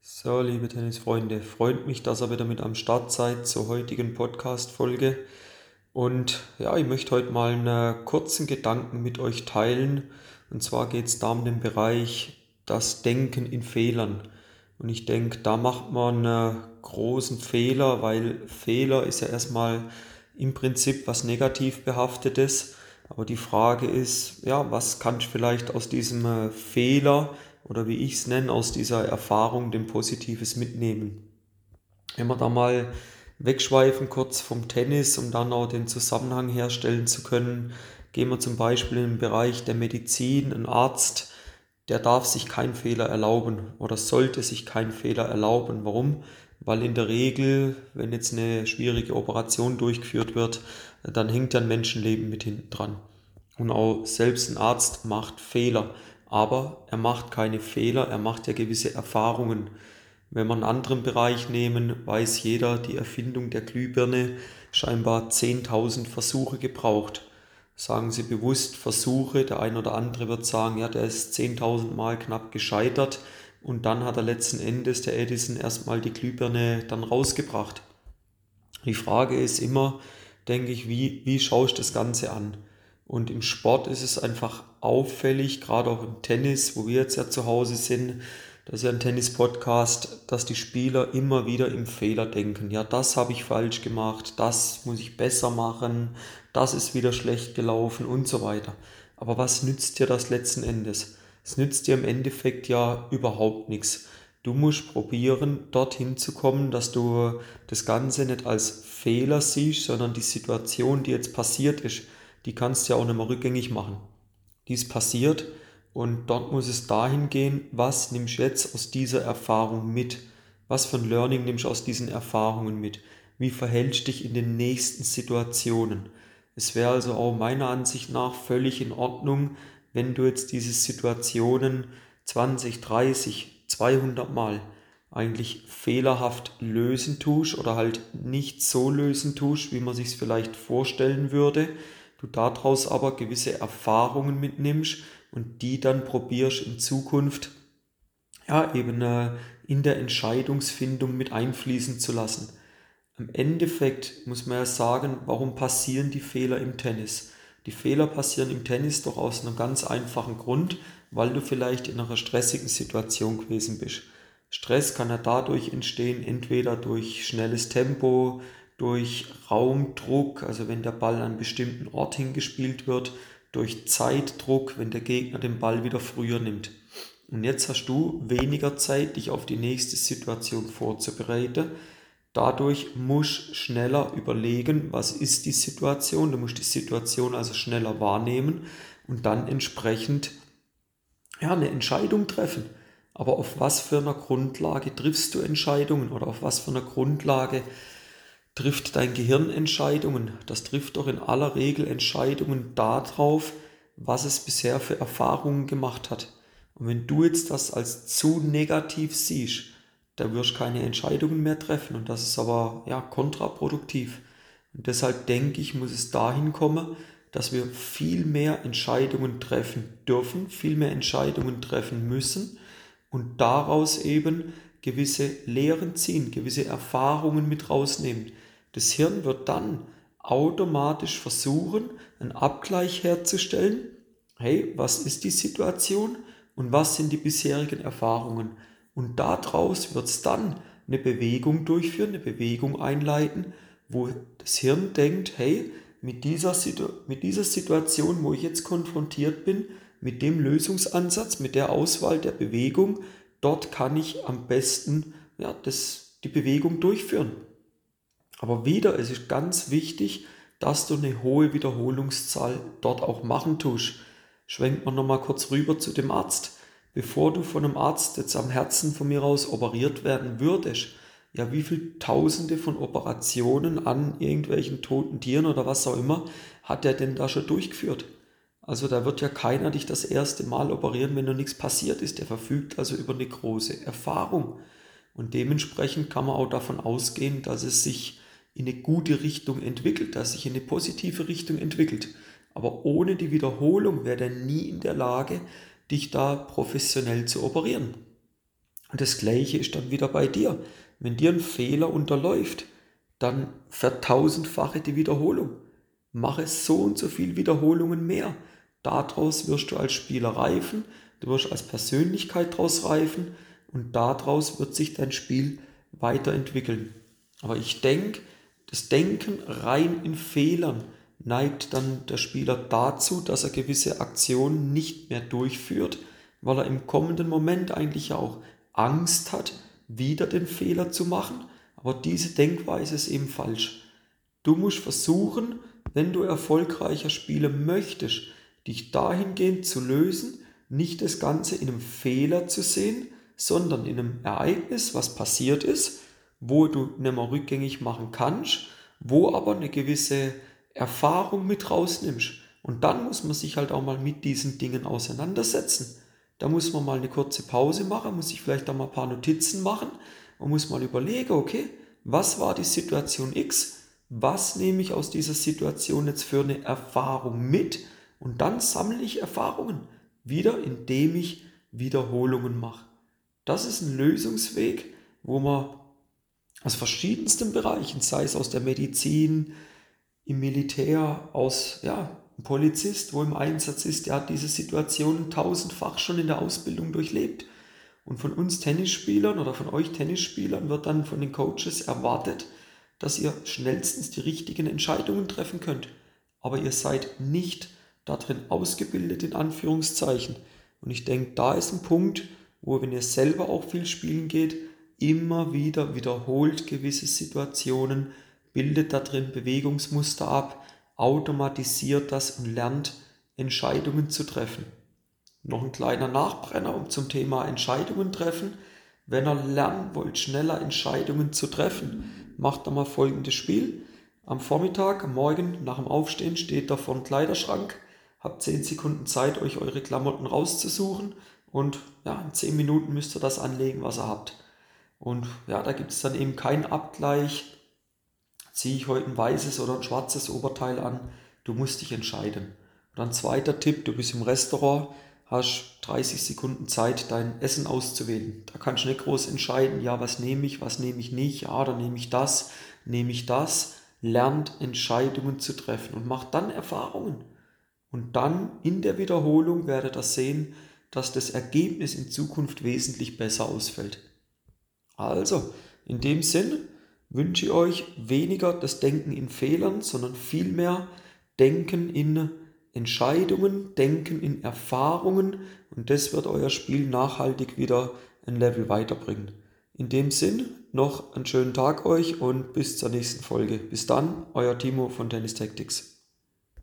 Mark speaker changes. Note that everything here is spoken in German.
Speaker 1: So, liebe Tennisfreunde, freut mich, dass ihr wieder mit am Start seid zur heutigen Podcast-Folge. Und ja, ich möchte heute mal einen kurzen Gedanken mit euch teilen. Und zwar geht es da um den Bereich das Denken in Fehlern. Und ich denke, da macht man einen großen Fehler, weil Fehler ist ja erstmal im Prinzip was negativ behaftetes. Aber die Frage ist, ja, was kann ich vielleicht aus diesem äh, Fehler oder wie ich es nenne, aus dieser Erfahrung dem Positives mitnehmen. Wenn wir da mal wegschweifen kurz vom Tennis, um dann auch den Zusammenhang herstellen zu können, gehen wir zum Beispiel im Bereich der Medizin, ein Arzt, der darf sich keinen Fehler erlauben oder sollte sich keinen Fehler erlauben. Warum? Weil in der Regel, wenn jetzt eine schwierige Operation durchgeführt wird, dann hängt ein Menschenleben mit hinten dran. Und auch selbst ein Arzt macht Fehler aber er macht keine Fehler, er macht ja gewisse Erfahrungen. Wenn wir einen anderen Bereich nehmen, weiß jeder, die Erfindung der Glühbirne scheinbar 10.000 Versuche gebraucht. Sagen Sie bewusst Versuche, der ein oder andere wird sagen, ja, der ist 10.000 Mal knapp gescheitert und dann hat er letzten Endes der Edison erstmal die Glühbirne dann rausgebracht. Die Frage ist immer, denke ich, wie, wie schaust du das Ganze an? Und im Sport ist es einfach auffällig, gerade auch im Tennis, wo wir jetzt ja zu Hause sind, das ist ja ein Tennis-Podcast, dass die Spieler immer wieder im Fehler denken. Ja, das habe ich falsch gemacht, das muss ich besser machen, das ist wieder schlecht gelaufen und so weiter. Aber was nützt dir das letzten Endes? Es nützt dir im Endeffekt ja überhaupt nichts. Du musst probieren, dorthin zu kommen, dass du das Ganze nicht als Fehler siehst, sondern die Situation, die jetzt passiert ist, die kannst du ja auch nicht mehr rückgängig machen. Die ist passiert und dort muss es dahin gehen, was nimmst du jetzt aus dieser Erfahrung mit? Was für ein Learning nimmst du aus diesen Erfahrungen mit? Wie verhältst du dich in den nächsten Situationen? Es wäre also auch meiner Ansicht nach völlig in Ordnung, wenn du jetzt diese Situationen 20, 30, 200 Mal eigentlich fehlerhaft lösen tust oder halt nicht so lösen tust, wie man sich es vielleicht vorstellen würde, du daraus aber gewisse Erfahrungen mitnimmst und die dann probierst in Zukunft ja eben äh, in der Entscheidungsfindung mit einfließen zu lassen. Im Endeffekt muss man ja sagen, warum passieren die Fehler im Tennis? Die Fehler passieren im Tennis doch aus einem ganz einfachen Grund, weil du vielleicht in einer stressigen Situation gewesen bist. Stress kann ja dadurch entstehen, entweder durch schnelles Tempo, durch Raumdruck, also wenn der Ball an einem bestimmten Ort hingespielt wird, durch Zeitdruck, wenn der Gegner den Ball wieder früher nimmt. Und jetzt hast du weniger Zeit, dich auf die nächste Situation vorzubereiten. Dadurch musst du schneller überlegen, was ist die Situation. Du musst die Situation also schneller wahrnehmen und dann entsprechend ja, eine Entscheidung treffen. Aber auf was für einer Grundlage triffst du Entscheidungen oder auf was für einer Grundlage trifft dein Gehirn Entscheidungen. Das trifft doch in aller Regel Entscheidungen darauf, was es bisher für Erfahrungen gemacht hat. Und wenn du jetzt das als zu negativ siehst, da wirst du keine Entscheidungen mehr treffen und das ist aber ja kontraproduktiv. Und deshalb denke ich, muss es dahin kommen, dass wir viel mehr Entscheidungen treffen dürfen, viel mehr Entscheidungen treffen müssen und daraus eben gewisse Lehren ziehen, gewisse Erfahrungen mit rausnehmen. Das Hirn wird dann automatisch versuchen, einen Abgleich herzustellen. Hey, was ist die Situation und was sind die bisherigen Erfahrungen? Und daraus wird es dann eine Bewegung durchführen, eine Bewegung einleiten, wo das Hirn denkt, hey, mit dieser, mit dieser Situation, wo ich jetzt konfrontiert bin, mit dem Lösungsansatz, mit der Auswahl der Bewegung, dort kann ich am besten ja, das, die Bewegung durchführen. Aber wieder, es ist ganz wichtig, dass du eine hohe Wiederholungszahl dort auch machen tust. Schwenkt man nochmal kurz rüber zu dem Arzt. Bevor du von einem Arzt jetzt am Herzen von mir aus operiert werden würdest, ja, wie viele Tausende von Operationen an irgendwelchen toten Tieren oder was auch immer hat er denn da schon durchgeführt? Also da wird ja keiner dich das erste Mal operieren, wenn noch nichts passiert ist. Der verfügt also über eine große Erfahrung. Und dementsprechend kann man auch davon ausgehen, dass es sich in eine gute Richtung entwickelt, dass sich in eine positive Richtung entwickelt. Aber ohne die Wiederholung wäre er nie in der Lage, dich da professionell zu operieren. Und das gleiche ist dann wieder bei dir. Wenn dir ein Fehler unterläuft, dann vertausendfache die Wiederholung. Mache so und so viel Wiederholungen mehr. Daraus wirst du als Spieler reifen, du wirst als Persönlichkeit daraus reifen und daraus wird sich dein Spiel weiterentwickeln. Aber ich denke, das Denken rein in Fehlern neigt dann der Spieler dazu, dass er gewisse Aktionen nicht mehr durchführt, weil er im kommenden Moment eigentlich auch Angst hat, wieder den Fehler zu machen. Aber diese Denkweise ist eben falsch. Du musst versuchen, wenn du erfolgreicher spielen möchtest, dich dahingehend zu lösen, nicht das Ganze in einem Fehler zu sehen, sondern in einem Ereignis, was passiert ist, wo du nicht mehr rückgängig machen kannst, wo aber eine gewisse Erfahrung mit rausnimmst. Und dann muss man sich halt auch mal mit diesen Dingen auseinandersetzen. Da muss man mal eine kurze Pause machen, muss sich vielleicht auch mal ein paar Notizen machen und muss mal überlegen, okay, was war die Situation X? Was nehme ich aus dieser Situation jetzt für eine Erfahrung mit? Und dann sammle ich Erfahrungen wieder, indem ich Wiederholungen mache. Das ist ein Lösungsweg, wo man aus verschiedensten Bereichen, sei es aus der Medizin, im Militär, aus ja, ein Polizist, wo im Einsatz ist, der hat diese Situation tausendfach schon in der Ausbildung durchlebt. Und von uns Tennisspielern oder von euch Tennisspielern wird dann von den Coaches erwartet, dass ihr schnellstens die richtigen Entscheidungen treffen könnt. Aber ihr seid nicht darin ausgebildet, in Anführungszeichen. Und ich denke, da ist ein Punkt, wo, wenn ihr selber auch viel spielen geht, immer wieder wiederholt gewisse Situationen, bildet da drin Bewegungsmuster ab, automatisiert das und lernt Entscheidungen zu treffen. Noch ein kleiner Nachbrenner um zum Thema Entscheidungen treffen. Wenn ihr lernen wollt, schneller Entscheidungen zu treffen, macht doch mal folgendes Spiel. Am Vormittag, am Morgen, nach dem Aufstehen steht da vor dem Kleiderschrank, habt 10 Sekunden Zeit, euch eure Klamotten rauszusuchen und ja, in 10 Minuten müsst ihr das anlegen, was ihr habt. Und ja, da gibt es dann eben keinen Abgleich, ziehe ich heute ein weißes oder ein schwarzes Oberteil an, du musst dich entscheiden. Und ein zweiter Tipp, du bist im Restaurant, hast 30 Sekunden Zeit, dein Essen auszuwählen. Da kannst du nicht groß entscheiden, ja, was nehme ich, was nehme ich nicht, ja, dann nehme ich das, nehme ich das. Lernt Entscheidungen zu treffen und macht dann Erfahrungen. Und dann in der Wiederholung werdet ihr sehen, dass das Ergebnis in Zukunft wesentlich besser ausfällt. Also, in dem Sinn wünsche ich euch weniger das Denken in Fehlern, sondern vielmehr Denken in Entscheidungen, Denken in Erfahrungen und das wird euer Spiel nachhaltig wieder ein Level weiterbringen. In dem Sinn, noch einen schönen Tag euch und bis zur nächsten Folge. Bis dann, euer Timo von Tennis Tactics.